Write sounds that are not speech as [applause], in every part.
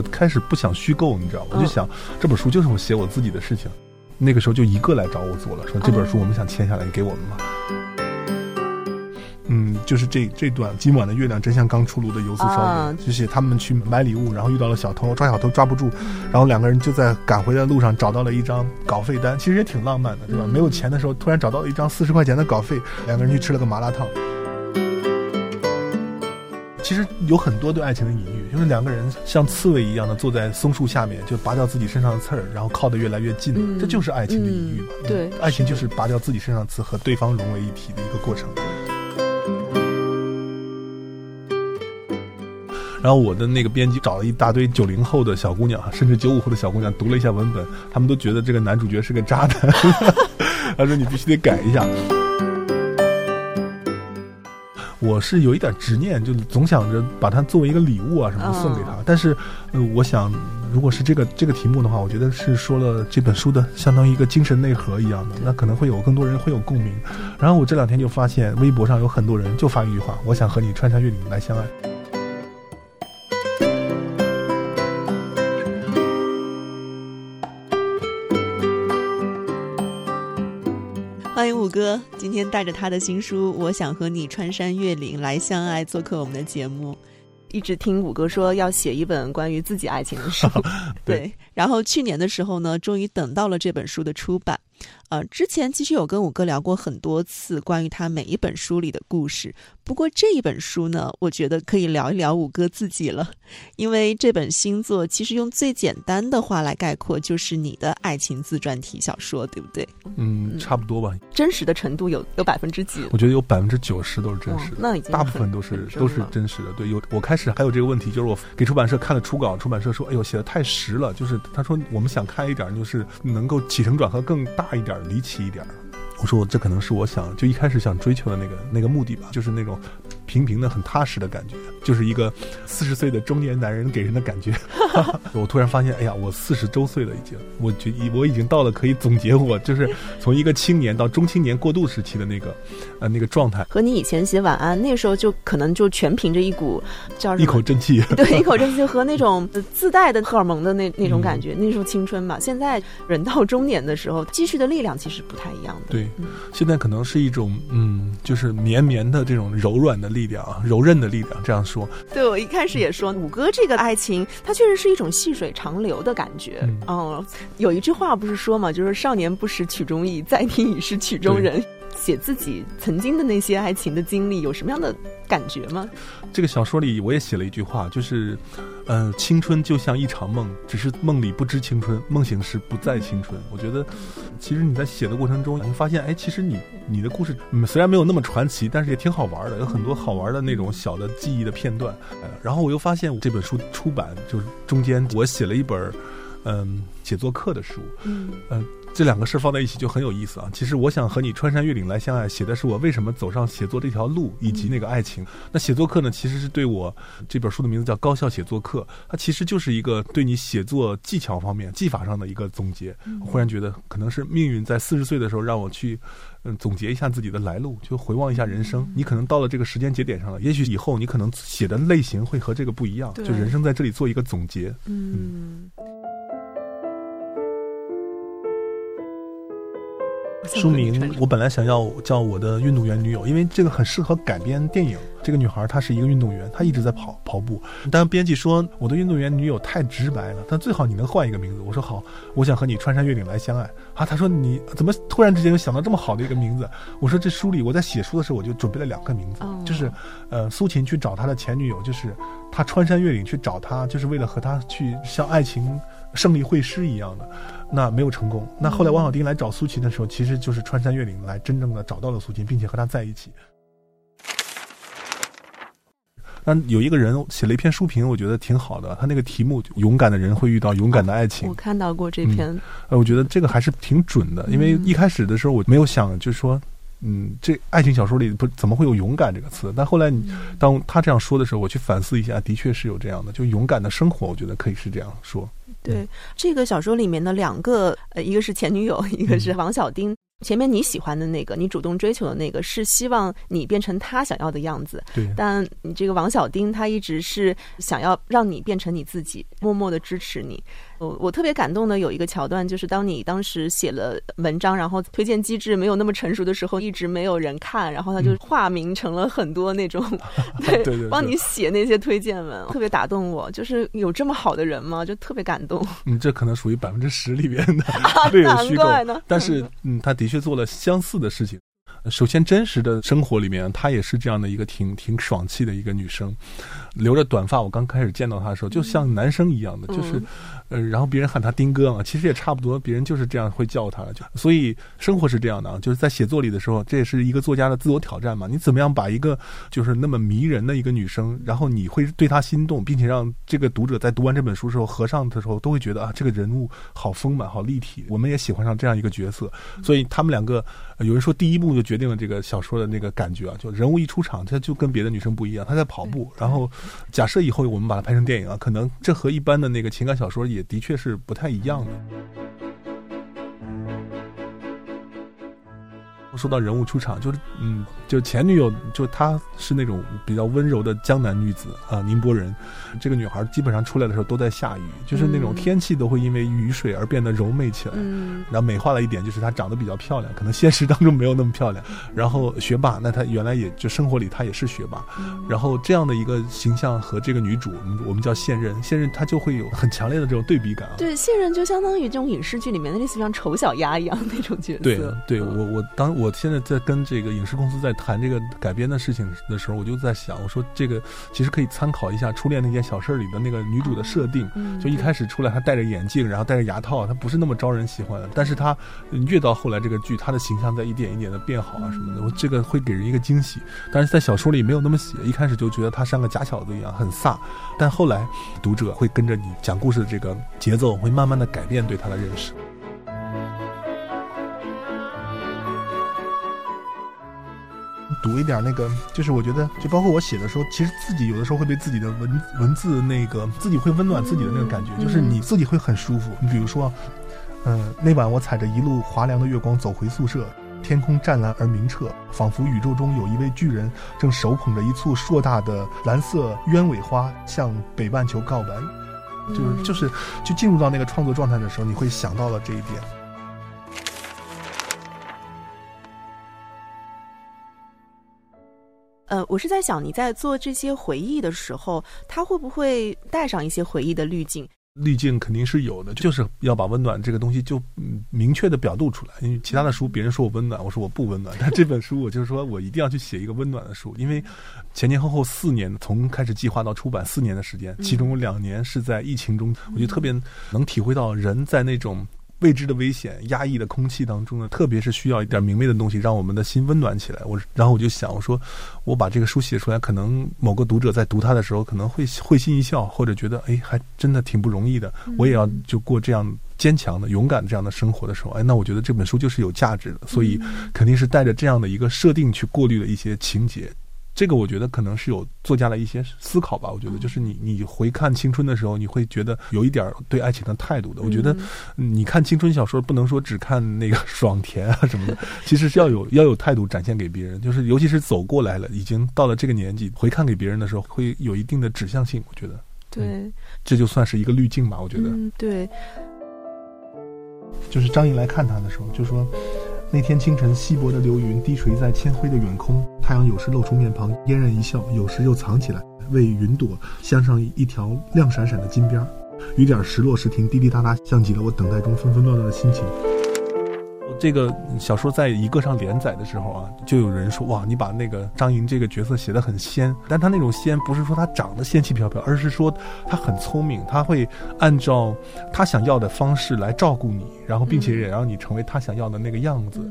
我开始不想虚构，你知道，我就想这本书就是我写我自己的事情。那个时候就一个来找我做了，说这本书我们想签下来给我们嘛。嗯，就是这这段今晚的月亮真像刚出炉的油酥烧饼，就写他们去买礼物，然后遇到了小偷，抓小偷抓不住，然后两个人就在赶回的路上找到了一张稿费单，其实也挺浪漫的，对吧？没有钱的时候，突然找到了一张四十块钱的稿费，两个人去吃了个麻辣烫。其实有很多对爱情的隐喻，就是两个人像刺猬一样的坐在松树下面，就拔掉自己身上的刺儿，然后靠得越来越近，这就是爱情的隐喻嘛。对，爱情就是拔掉自己身上的刺和对方融为一体的一个过程。然后我的那个编辑找了一大堆九零后的小姑娘，甚至九五后的小姑娘读了一下文本，他们都觉得这个男主角是个渣男，[laughs] 他说你必须得改一下。我是有一点执念，就总想着把它作为一个礼物啊什么送给他。但是，呃，我想如果是这个这个题目的话，我觉得是说了这本书的相当于一个精神内核一样的，那可能会有更多人会有共鸣。然后我这两天就发现微博上有很多人就发一句话：我想和你穿山越岭来相爱。哥，今天带着他的新书《我想和你穿山越岭来相爱》做客我们的节目。一直听五哥说要写一本关于自己爱情的书，[laughs] [laughs] 对。然后去年的时候呢，终于等到了这本书的出版。呃，之前其实有跟五哥聊过很多次关于他每一本书里的故事。不过这一本书呢，我觉得可以聊一聊五哥自己了，因为这本星座其实用最简单的话来概括，就是你的爱情自传体小说，对不对？嗯，差不多吧。真实的程度有有百分之几？我觉得有百分之九十都是真实的，那已经大部分都是都是真实的。对，有我开始还有这个问题，就是我给出版社看了初稿，出版社说：“哎呦，写的太实了。”就是他说我们想看一点，就是能够起承转合更大一点、离奇一点。我说，这可能是我想就一开始想追求的那个那个目的吧，就是那种平平的、很踏实的感觉，就是一个四十岁的中年男人给人的感觉。[laughs] 我突然发现，哎呀，我四十周岁了，已经，我觉我已经到了可以总结我就是从一个青年到中青年过渡时期的那个呃那个状态。和你以前写晚安那时候就可能就全凭着一股叫一口正气，[laughs] 对，一口正气和那种自带的荷尔蒙的那那种感觉，那时候青春嘛。现在人到中年的时候，积蓄的力量其实不太一样的。对。现在可能是一种嗯，就是绵绵的这种柔软的力量啊，柔韧的力量。这样说，对我一开始也说，五哥这个爱情，它确实是一种细水长流的感觉。哦，有一句话不是说嘛，就是少年不识曲中意，再听已是曲中人。写自己曾经的那些爱情的经历，有什么样的感觉吗？这个小说里我也写了一句话，就是，呃，青春就像一场梦，只是梦里不知青春，梦醒时不再青春。我觉得，其实你在写的过程中，你会发现，哎，其实你你的故事虽然没有那么传奇，但是也挺好玩的，有很多好玩的那种小的记忆的片段。然后我又发现，这本书出版就是中间我写了一本，嗯，写作课的书，嗯，嗯。这两个事放在一起就很有意思啊！其实我想和你穿山越岭来相爱，写的是我为什么走上写作这条路，以及那个爱情。那写作课呢，其实是对我这本书的名字叫《高效写作课》，它其实就是一个对你写作技巧方面、技法上的一个总结。忽然觉得，可能是命运在四十岁的时候让我去，嗯，总结一下自己的来路，就回望一下人生。你可能到了这个时间节点上了，也许以后你可能写的类型会和这个不一样。就人生在这里做一个总结。嗯。书名我本来想要叫我的运动员女友，因为这个很适合改编电影。这个女孩她是一个运动员，她一直在跑跑步。但编辑说我的运动员女友太直白了，但最好你能换一个名字。我说好，我想和你穿山越岭来相爱。啊，他说你怎么突然之间又想到这么好的一个名字？我说这书里我在写书的时候我就准备了两个名字，就是呃苏秦去找他的前女友，就是他穿山越岭去找她，就是为了和她去向爱情胜利会师一样的。那没有成功。那后来王小丁来找苏秦的时候，其实就是穿山越岭来真正的找到了苏秦，并且和他在一起。那有一个人写了一篇书评，我觉得挺好的。他那个题目“勇敢的人会遇到勇敢的爱情”，我看到过这篇。呃，我觉得这个还是挺准的，因为一开始的时候我没有想，就是说。嗯，这爱情小说里不怎么会有勇敢这个词？但后来你当他这样说的时候，我去反思一下，的确是有这样的，就勇敢的生活，我觉得可以是这样说。对这个小说里面的两个，呃，一个是前女友，一个是王小丁。前面你喜欢的那个，你主动追求的那个，是希望你变成他想要的样子。对，但你这个王小丁，他一直是想要让你变成你自己，默默的支持你。我我特别感动的有一个桥段，就是当你当时写了文章，然后推荐机制没有那么成熟的时候，一直没有人看，然后他就化名成了很多那种，[laughs] 对 [laughs] 对对，[laughs] 帮你写那些推荐文，特别打动我。就是有这么好的人吗？就特别感动。嗯，这可能属于百分之十里面的略有虚构，但是嗯，他的确做了相似的事情。首先，真实的生活里面，她也是这样的一个挺挺爽气的一个女生，留着短发。我刚开始见到他的时候，就像男生一样的，就是。呃，然后别人喊他丁哥嘛，其实也差不多，别人就是这样会叫他。就所以生活是这样的啊，就是在写作里的时候，这也是一个作家的自我挑战嘛。你怎么样把一个就是那么迷人的一个女生，然后你会对她心动，并且让这个读者在读完这本书时候合上的时候，都会觉得啊，这个人物好丰满、好立体。我们也喜欢上这样一个角色。所以他们两个，有人说第一幕就决定了这个小说的那个感觉啊，就人物一出场，他就跟别的女生不一样，他在跑步。然后假设以后我们把它拍成电影啊，可能这和一般的那个情感小说也。的确是不太一样的。说到人物出场，就是嗯，就前女友，就她是那种比较温柔的江南女子啊，宁波人。这个女孩基本上出来的时候都在下雨，就是那种天气都会因为雨水而变得柔美起来。嗯，然后美化了一点，就是她长得比较漂亮，可能现实当中没有那么漂亮。[laughs] 然后学霸，那她原来也就生活里她也是学霸。然后这样的一个形象和这个女主，我们叫现任，现任她就会有很强烈的这种对比感啊。对，现任就相当于这种影视剧里面的类似像丑小鸭一样那种角色。对，对我我当。我现在在跟这个影视公司在谈这个改编的事情的时候，我就在想，我说这个其实可以参考一下《初恋那件小事》里的那个女主的设定。就一开始出来，她戴着眼镜，然后戴着牙套，她不是那么招人喜欢。但是她越到后来，这个剧她的形象在一点一点的变好啊什么的，我这个会给人一个惊喜。但是在小说里没有那么写，一开始就觉得她像个假小子一样很飒。但后来读者会跟着你讲故事的这个节奏，会慢慢的改变对她的认识。读一点那个，就是我觉得，就包括我写的时候，其实自己有的时候会被自己的文文字那个，自己会温暖自己的那个感觉，就是你自己会很舒服。你比如说，嗯，那晚我踩着一路滑凉的月光走回宿舍，天空湛蓝而明澈，仿佛宇宙中有一位巨人正手捧着一簇硕大的蓝色鸢尾花向北半球告白。就是就是，就进入到那个创作状态的时候，你会想到了这一点。呃，我是在想你在做这些回忆的时候，他会不会带上一些回忆的滤镜？滤镜肯定是有的，就是要把温暖这个东西就明确的表露出来。因为其他的书别人说我温暖，我说我不温暖，但这本书我就是说我一定要去写一个温暖的书，因为前前后后四年，从开始计划到出版四年的时间，其中两年是在疫情中，我就特别能体会到人在那种。未知的危险、压抑的空气当中呢，特别是需要一点明媚的东西，让我们的心温暖起来。我然后我就想，我说我把这个书写出来，可能某个读者在读它的时候，可能会会心一笑，或者觉得哎，还真的挺不容易的。我也要就过这样坚强的、勇敢这样的生活的时候，哎，那我觉得这本书就是有价值的。所以肯定是带着这样的一个设定去过滤了一些情节。这个我觉得可能是有作家的一些思考吧。我觉得就是你你回看青春的时候，你会觉得有一点对爱情的态度的。我觉得你看青春小说不能说只看那个 [laughs] 爽甜啊什么的，其实是要有要有态度展现给别人。就是尤其是走过来了，已经到了这个年纪，回看给别人的时候，会有一定的指向性。我觉得，对，这就算是一个滤镜吧。我觉得，对。就是张颖来看他的时候，就说。那天清晨，稀薄的流云低垂在铅灰的远空，太阳有时露出面庞，嫣然一笑，有时又藏起来，为云朵镶上一条亮闪闪的金边儿。雨点儿时落时停，滴滴答答，像极了我等待中纷纷乱乱的心情。这个小说在一个上连载的时候啊，就有人说哇，你把那个张莹这个角色写得很仙，但他那种仙不是说他长得仙气飘飘，而是说他很聪明，他会按照他想要的方式来照顾你，然后并且也让你成为他想要的那个样子。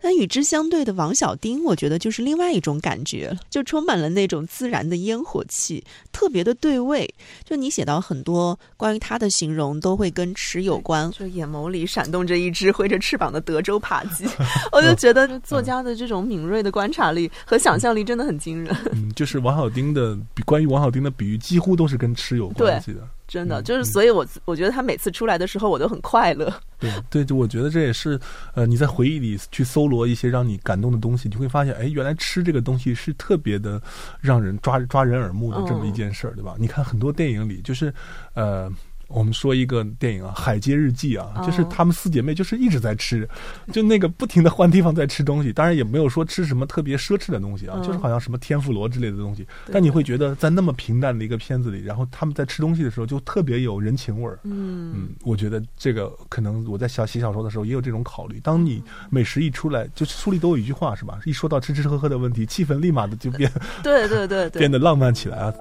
那与之相对的王小丁，我觉得就是另外一种感觉了，就充满了那种自然的烟火气，特别的对味。就你写到很多关于他的形容，都会跟吃有关。就眼眸里闪动着一只挥着翅膀的德州扒鸡，[laughs] 我就觉得作家的这种敏锐的观察力和想象力真的很惊人。嗯，就是王小丁的关于王小丁的比喻，几乎都是跟吃有关系的。真的就是，所以我我觉得他每次出来的时候，我都很快乐。对对，就我觉得这也是，呃，你在回忆里去搜罗一些让你感动的东西，你会发现，哎，原来吃这个东西是特别的让人抓抓人耳目的这么一件事儿，对吧？你看很多电影里，就是，呃。我们说一个电影啊，《海街日记》啊，就是她们四姐妹就是一直在吃，就那个不停的换地方在吃东西，当然也没有说吃什么特别奢侈的东西啊，就是好像什么天妇罗之类的东西。但你会觉得在那么平淡的一个片子里，然后他们在吃东西的时候就特别有人情味儿。嗯嗯，我觉得这个可能我在小写小说的时候也有这种考虑。当你美食一出来，就书里都有一句话是吧？一说到吃吃喝喝的问题，气氛立马的就变，对对对，[laughs] 变得浪漫起来啊。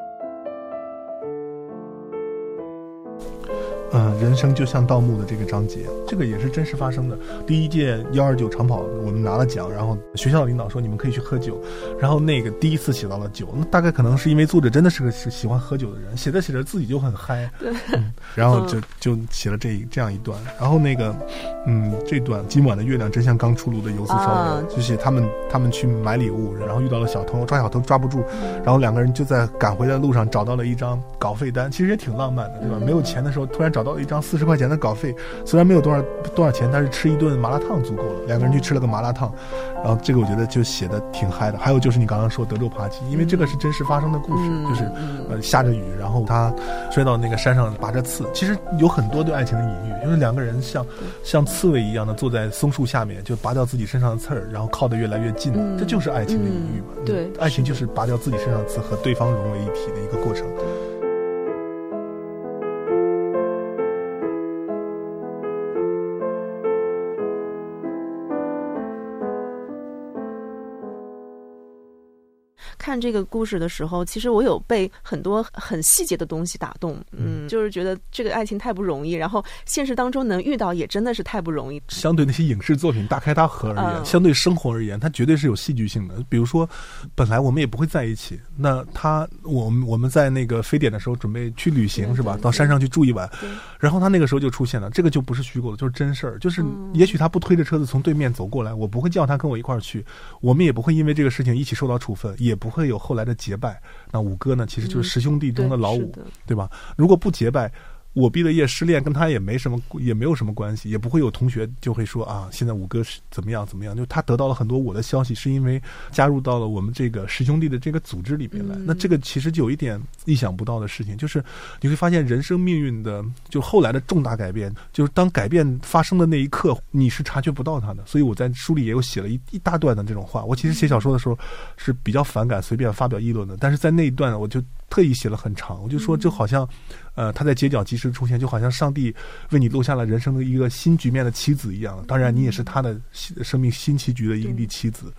嗯，人生就像盗墓的这个章节，这个也是真实发生的。第一届幺二九长跑，我们拿了奖，然后学校领导说你们可以去喝酒，然后那个第一次写到了酒，那大概可能是因为作者真的是个是喜欢喝酒的人，写着写着自己就很嗨，[laughs] 对，然后就就写了这这样一段，然后那个，嗯，这段今晚的月亮真像刚出炉的油丝烧饼，就写他们他们去买礼物，然后遇到了小偷，抓小偷抓不住，然后两个人就在赶回来的路上找到了一张稿费单，其实也挺浪漫的，对吧？没有钱的时候突然。找到了一张四十块钱的稿费，虽然没有多少多少钱，但是吃一顿麻辣烫足够了。两个人去吃了个麻辣烫，然后这个我觉得就写的挺嗨的。还有就是你刚刚说德州扒鸡，因为这个是真实发生的故事，就是呃下着雨，然后他摔到那个山上拔着刺。其实有很多对爱情的隐喻，就是两个人像像刺猬一样的坐在松树下面，就拔掉自己身上的刺儿，然后靠得越来越近，这就是爱情的隐喻嘛。对，爱情就是拔掉自己身上的刺和对方融为一体的一个过程。看这个故事的时候，其实我有被很多很细节的东西打动，嗯，就是觉得这个爱情太不容易，然后现实当中能遇到也真的是太不容易。相对那些影视作品大开大合而言，相对生活而言，它绝对是有戏剧性的。比如说，本来我们也不会在一起，那他我们我们在那个非典的时候准备去旅行是吧？到山上去住一晚，然后他那个时候就出现了，这个就不是虚构的，就是真事儿。就是也许他不推着车子从对面走过来，我不会叫他跟我一块儿去，我们也不会因为这个事情一起受到处分，也不。会有后来的结拜，那五哥呢？其实就是十兄弟中的老五，对吧？如果不结拜。我毕了业失恋，跟他也没什么，也没有什么关系，也不会有同学就会说啊，现在五哥是怎么样怎么样？就他得到了很多我的消息，是因为加入到了我们这个十兄弟的这个组织里边来。那这个其实就有一点意想不到的事情，就是你会发现人生命运的就后来的重大改变，就是当改变发生的那一刻，你是察觉不到他的。所以我在书里也有写了一一大段的这种话。我其实写小说的时候是比较反感随便发表议论的，但是在那一段我就。特意写了很长，我就说，就好像，呃，他在街角及时出现，就好像上帝为你录下了人生的一个新局面的棋子一样。当然，你也是他的生命新棋局的一粒棋子。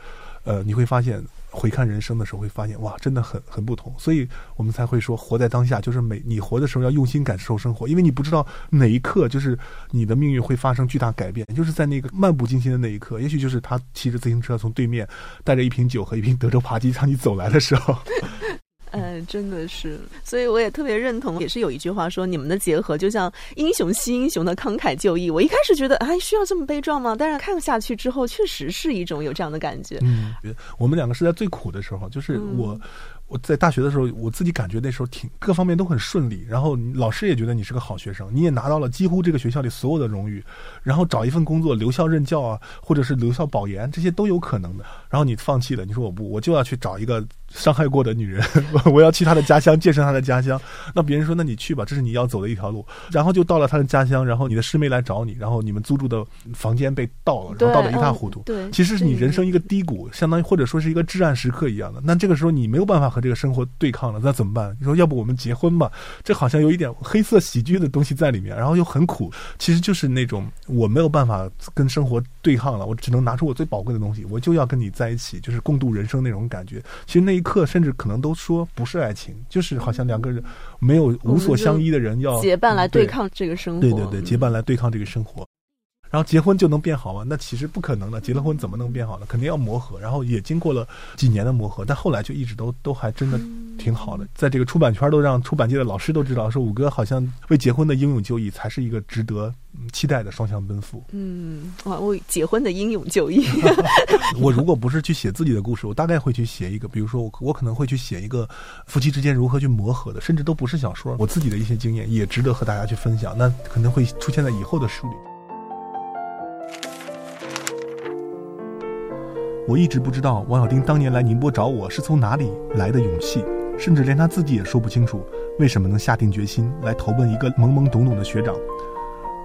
呃，你会发现，回看人生的时候，会发现，哇，真的很很不同。所以我们才会说，活在当下，就是每你活的时候要用心感受生活，因为你不知道哪一刻就是你的命运会发生巨大改变，就是在那个漫不经心的那一刻，也许就是他骑着自行车从对面带着一瓶酒和一瓶德州扒鸡向你走来的时候。嗯，[laughs] 真的是，所以我也特别认同，也是有一句话说，你们的结合就像英雄惜英雄的慷慨就义。我一开始觉得，哎，需要这么悲壮吗？但是看下去之后，确实是一种有这样的感觉。嗯，我们两个是在最苦的时候，就是我。我在大学的时候，我自己感觉那时候挺各方面都很顺利，然后老师也觉得你是个好学生，你也拿到了几乎这个学校里所有的荣誉，然后找一份工作留校任教啊，或者是留校保研，这些都有可能的。然后你放弃了，你说我不，我就要去找一个伤害过的女人，[laughs] 我要去她的家乡，建设她的家乡。那别人说，那你去吧，这是你要走的一条路。然后就到了她的家乡，然后你的师妹来找你，然后你们租住的房间被盗了，然后盗得一塌糊涂。对，其实是你人生一个低谷，相当于或者说是一个至暗时刻一样的。那这个时候你没有办法和。这个生活对抗了，那怎么办？你说要不我们结婚吧？这好像有一点黑色喜剧的东西在里面，然后又很苦。其实就是那种我没有办法跟生活对抗了，我只能拿出我最宝贵的东西，我就要跟你在一起，就是共度人生那种感觉。其实那一刻，甚至可能都说不是爱情，就是好像两个人没有无所相依的人要结伴来对抗这个生活。对对对，结伴来对抗这个生活。然后结婚就能变好吗？那其实不可能的。结了婚怎么能变好呢？肯定要磨合。然后也经过了几年的磨合，但后来就一直都都还真的挺好的。在这个出版圈都让出版界的老师都知道，说五哥好像为结婚的英勇就义才是一个值得期待的双向奔赴。嗯，哇，为结婚的英勇就义。[laughs] 我如果不是去写自己的故事，我大概会去写一个，比如说我我可能会去写一个夫妻之间如何去磨合的，甚至都不是小说，我自己的一些经验也值得和大家去分享。那可能会出现在以后的书里。我一直不知道王小丁当年来宁波找我是从哪里来的勇气，甚至连他自己也说不清楚为什么能下定决心来投奔一个懵懵懂懂的学长。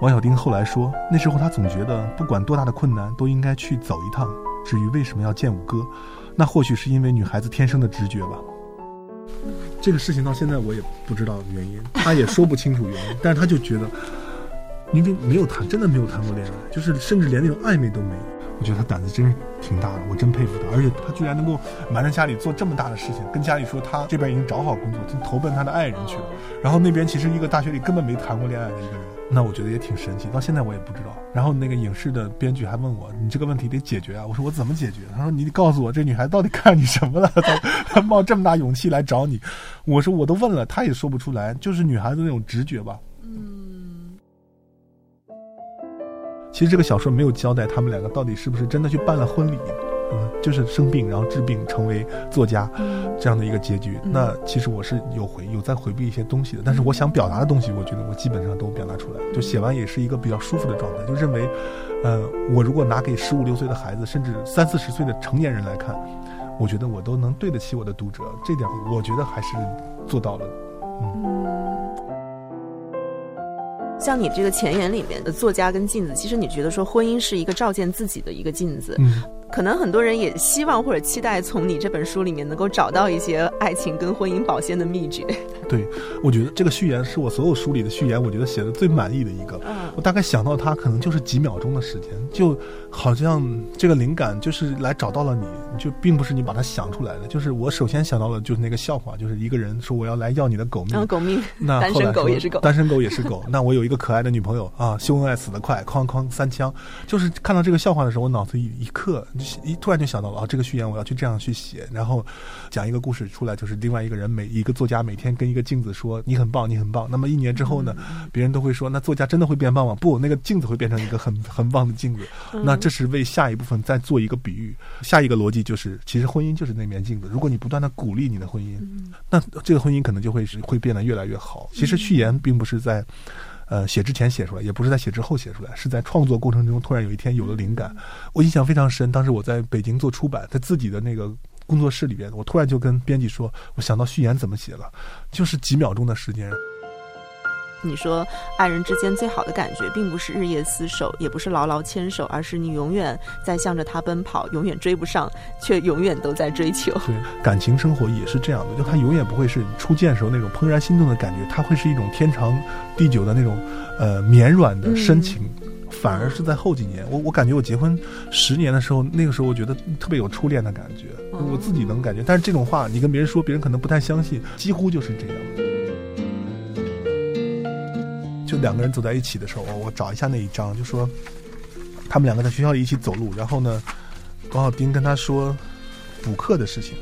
王小丁后来说，那时候他总觉得不管多大的困难都应该去走一趟。至于为什么要见五哥，那或许是因为女孩子天生的直觉吧。这个事情到现在我也不知道原因，他也说不清楚原因，[laughs] 但是他就觉得，因为没有谈，真的没有谈过恋爱，就是甚至连那种暧昧都没有。我觉得他胆子真是挺大的，我真佩服他。而且他居然能够瞒着家里做这么大的事情，跟家里说他这边已经找好工作，就投奔他的爱人去了。然后那边其实一个大学里根本没谈过恋爱的一个人，那我觉得也挺神奇。到现在我也不知道。然后那个影视的编剧还问我：“你这个问题得解决啊！”我说：“我怎么解决？”他说：“你得告诉我这女孩到底看你什么了？她她冒这么大勇气来找你。”我说：“我都问了，她也说不出来，就是女孩子那种直觉吧。”嗯。其实这个小说没有交代他们两个到底是不是真的去办了婚礼，嗯，就是生病然后治病成为作家，这样的一个结局。那其实我是有回有在回避一些东西的，但是我想表达的东西，我觉得我基本上都表达出来。就写完也是一个比较舒服的状态，就认为，呃，我如果拿给十五六岁的孩子，甚至三四十岁的成年人来看，我觉得我都能对得起我的读者，这点我觉得还是做到了，嗯。像你这个前言里面的作家跟镜子，其实你觉得说婚姻是一个照见自己的一个镜子。可能很多人也希望或者期待从你这本书里面能够找到一些爱情跟婚姻保鲜的秘诀。对，我觉得这个序言是我所有书里的序言，我觉得写的最满意的一个。嗯我大概想到它可能就是几秒钟的时间，就好像这个灵感就是来找到了你，就并不是你把它想出来的。就是我首先想到的就是那个笑话，就是一个人说我要来要你的狗命，狗命。那单身狗也是狗，单身狗也是狗。那我有一个可爱的女朋友啊，秀恩爱死得快，哐哐三枪。就是看到这个笑话的时候，我脑子一一刻。一突然就想到了啊，这个序言我要去这样去写，然后讲一个故事出来，就是另外一个人每一个作家每天跟一个镜子说你很棒，你很棒。那么一年之后呢，别人都会说那作家真的会变棒吗？不，那个镜子会变成一个很很棒的镜子。那这是为下一部分再做一个比喻，下一个逻辑就是其实婚姻就是那面镜子。如果你不断的鼓励你的婚姻，那这个婚姻可能就会是会变得越来越好。其实序言并不是在。呃，写之前写出来，也不是在写之后写出来，是在创作过程中突然有一天有了灵感。我印象非常深，当时我在北京做出版，在自己的那个工作室里边，我突然就跟编辑说，我想到序言怎么写了，就是几秒钟的时间。你说，爱人之间最好的感觉，并不是日夜厮守，也不是牢牢牵手，而是你永远在向着他奔跑，永远追不上，却永远都在追求。对，感情生活也是这样的，就它永远不会是你初见时候那种怦然心动的感觉，它会是一种天长地久的那种，呃，绵软的深情。反而是在后几年，我我感觉我结婚十年的时候，那个时候我觉得特别有初恋的感觉，我自己能感觉。但是这种话你跟别人说，别人可能不太相信，几乎就是这样。就两个人走在一起的时候，我找一下那一张，就说他们两个在学校里一起走路，然后呢，王小兵跟他说补课的事情，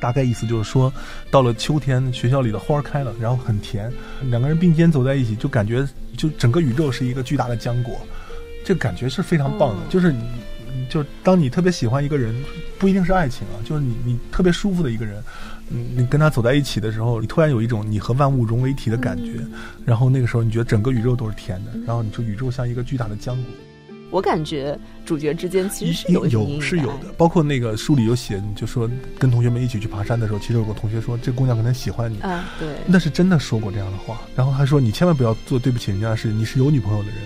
大概意思就是说，到了秋天，学校里的花开了，然后很甜，两个人并肩走在一起，就感觉就整个宇宙是一个巨大的浆果，这感觉是非常棒的。就是你，就当你特别喜欢一个人，不一定是爱情啊，就是你你特别舒服的一个人。嗯，你跟他走在一起的时候，你突然有一种你和万物融为一体的感觉，然后那个时候你觉得整个宇宙都是甜的，然后你说宇宙像一个巨大的浆果。我感觉主角之间其实是有有是有的，包括那个书里有写，你就说跟同学们一起去爬山的时候，其实有个同学说这姑娘可能喜欢你啊，对，那是真的说过这样的话，然后他说你千万不要做对不起人家的事，你是有女朋友的人。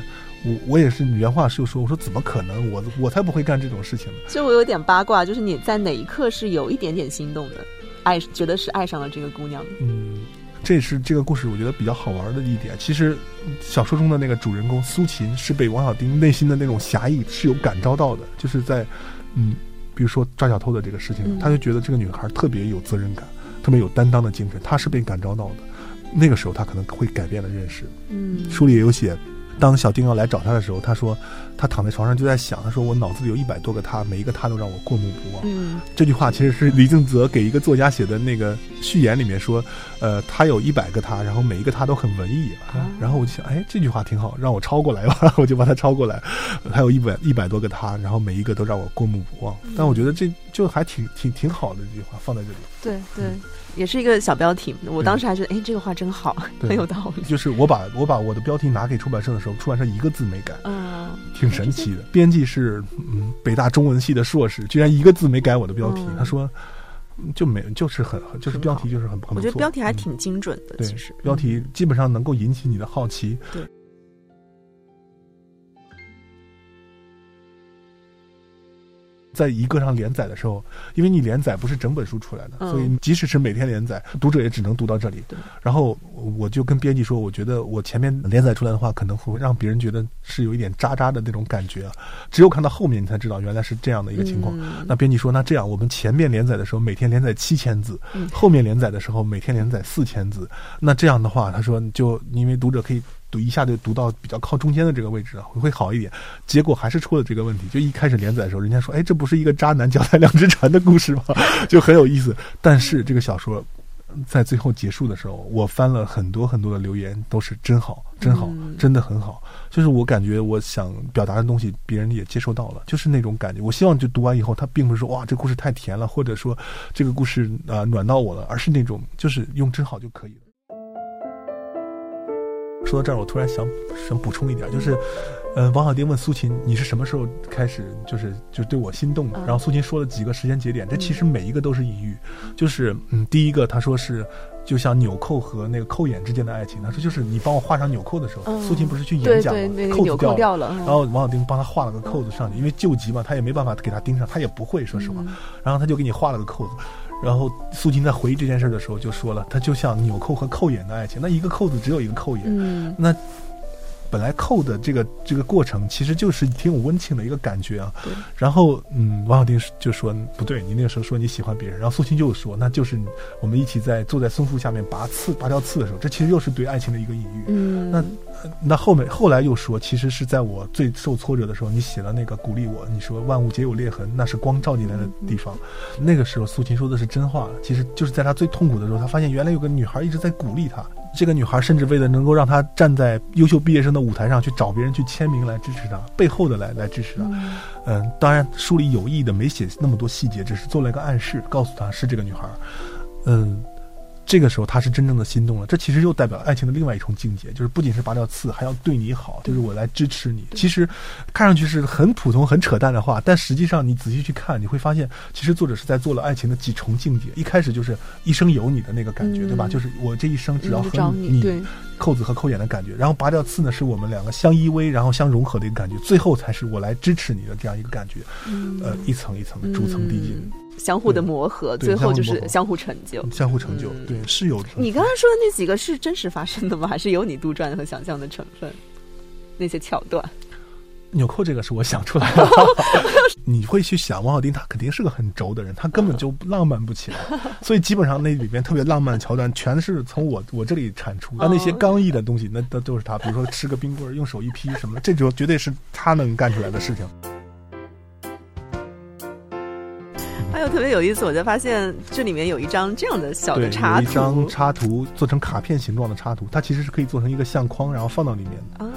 我我也是原话是说，我说怎么可能，我我才不会干这种事情呢。其实我有点八卦，就是你在哪一刻是有一点点心动的？爱觉得是爱上了这个姑娘。嗯，这也是这个故事我觉得比较好玩的一点。其实小说中的那个主人公苏秦是被王小丁内心的那种侠义是有感召到的，就是在嗯，比如说抓小偷的这个事情，他就觉得这个女孩特别有责任感，特别有担当的精神，他是被感召到的。那个时候他可能会改变了认识。嗯，书里也有写。当小丁要来找他的时候，他说他躺在床上就在想，他说我脑子里有一百多个他，每一个他都让我过目不忘。嗯，这句话其实是李正泽给一个作家写的那个序言里面说，呃，他有一百个他，然后每一个他都很文艺。然后我就想，哎，这句话挺好，让我抄过来吧，[laughs] 我就把它抄过来。[laughs] 还有一百一百多个他，然后每一个都让我过目不忘。但我觉得这就还挺挺挺好的一句话放在这里。对对。也是一个小标题，我当时还觉得，哎，这个话真好，[laughs] 很有道理。就是我把我把我的标题拿给出版社的时候，出版社一个字没改，嗯，挺神奇的。编辑是嗯北大中文系的硕士，居然一个字没改我的标题。他说就没就是很就是标题就是很很我觉得标题还挺精准的，其实标题基本上能够引起你的好奇。对。在一个上连载的时候，因为你连载不是整本书出来的，所以即使是每天连载，读者也只能读到这里。然后我就跟编辑说，我觉得我前面连载出来的话，可能会让别人觉得是有一点渣渣的那种感觉啊。只有看到后面，你才知道原来是这样的一个情况。那编辑说，那这样，我们前面连载的时候每天连载七千字，后面连载的时候每天连载四千字。那这样的话，他说，就因为读者可以。读一下就读到比较靠中间的这个位置啊，会好一点。结果还是出了这个问题。就一开始连载的时候，人家说：“哎，这不是一个渣男脚踩两只船的故事吗？” [laughs] 就很有意思。但是这个小说在最后结束的时候，我翻了很多很多的留言，都是真好，真好，真的很好。就是我感觉我想表达的东西，别人也接受到了，就是那种感觉。我希望就读完以后，他并不是说哇，这故事太甜了，或者说这个故事啊暖到我了，而是那种就是用真好就可以了。说到这儿，我突然想想补充一点，就是，呃，王小丁问苏秦：“你是什么时候开始就是就对我心动的？”然后苏秦说了几个时间节点，这其实每一个都是隐喻。就是，嗯，第一个他说是就像纽扣和那个扣眼之间的爱情。他说就是你帮我画上纽扣的时候，苏秦不是去演讲吗？扣子掉了，然后王小丁帮他画了个扣子上去，因为救急嘛，他也没办法给他钉上，他也不会说实话，然后他就给你画了个扣子。然后苏秦在回忆这件事的时候就说了，他就像纽扣和扣眼的爱情，那一个扣子只有一个扣眼，那。本来扣的这个这个过程其实就是挺有温情的一个感觉啊。然后，嗯，王小丁就说不对，你那个时候说你喜欢别人，然后苏青就说那就是我们一起在坐在松树下面拔刺拔掉刺的时候，这其实又是对爱情的一个隐喻。嗯，那那后面后来又说，其实是在我最受挫折的时候，你写了那个鼓励我，你说万物皆有裂痕，那是光照进来的地方。那个时候苏青说的是真话，其实就是在他最痛苦的时候，他发现原来有个女孩一直在鼓励他。这个女孩甚至为了能够让她站在优秀毕业生的舞台上去找别人去签名来支持她，背后的来来支持她。嗯，当然书里有意的没写那么多细节，只是做了一个暗示，告诉她是这个女孩。嗯。这个时候他是真正的心动了，这其实又代表爱情的另外一重境界，就是不仅是拔掉刺，还要对你好，就是我来支持你。其实看上去是很普通、很扯淡的话，但实际上你仔细去看，你会发现，其实作者是在做了爱情的几重境界。一开始就是一生有你的那个感觉，对吧？就是我这一生只要和你扣子和扣眼的感觉。然后拔掉刺呢，是我们两个相依偎，然后相融合的一个感觉。最后才是我来支持你的这样一个感觉。呃，一层一层的逐层递进。相互的磨合，最后就是相互成就。相互成就，对，是有。你刚刚说的那几个是真实发生的吗？还是有你杜撰和想象的成分？那些桥段，纽扣这个是我想出来的。[laughs] 你会去想，王小丁他肯定是个很轴的人，他根本就浪漫不起来。所以基本上那里边特别浪漫的桥段，全是从我我这里产出。那那些刚毅的东西，那都都是他。比如说吃个冰棍，用手一劈什么，这就绝对是他能干出来的事情。还有特别有意思，我就发现这里面有一张这样的小的插图，一张插图做成卡片形状的插图，它其实是可以做成一个相框，然后放到里面的。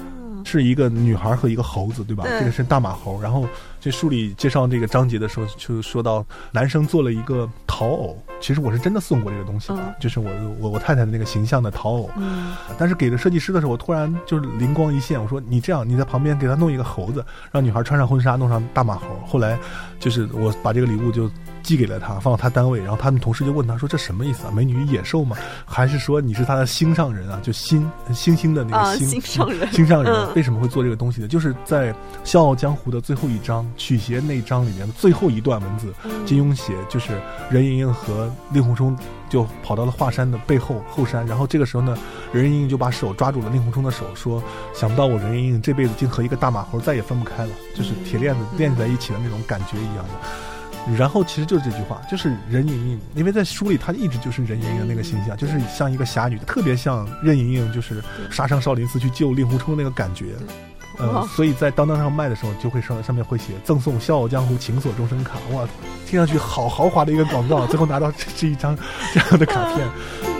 啊，是一个女孩和一个猴子，对吧？这个是大马猴。然后这书里介绍这个章节的时候，就说到男生做了一个陶偶，其实我是真的送过这个东西的，就是我我我太太的那个形象的陶偶。嗯，但是给了设计师的时候，我突然就是灵光一现，我说你这样，你在旁边给他弄一个猴子，让女孩穿上婚纱，弄上大马猴。后来就是我把这个礼物就。寄给了他，放到他单位，然后他们同事就问他说：“这什么意思啊？美女与野兽吗？还是说你是他的心上人啊？就心星星的那个心上人，心上人为什么会做这个东西呢？就是在《笑傲江湖》的最后一章曲协那章里面的最后一段文字，金庸写就是任盈盈和令狐冲就跑到了华山的背后后山，然后这个时候呢，任盈盈就把手抓住了令狐冲的手，说：想不到我任盈盈这辈子竟和一个大马猴再也分不开了，就是铁链子链在一起的那种感觉一样的。然后其实就是这句话，就是任盈盈，因为在书里她一直就是任盈盈那个形象，就是像一个侠女，特别像任盈盈，就是杀上少林寺去救令狐冲那个感觉。呃，所以在当当上卖的时候，就会上上面会写赠送《笑傲江湖》情锁终身卡，哇，听上去好豪华的一个广告，最后拿到这是一张这样的卡片。[laughs]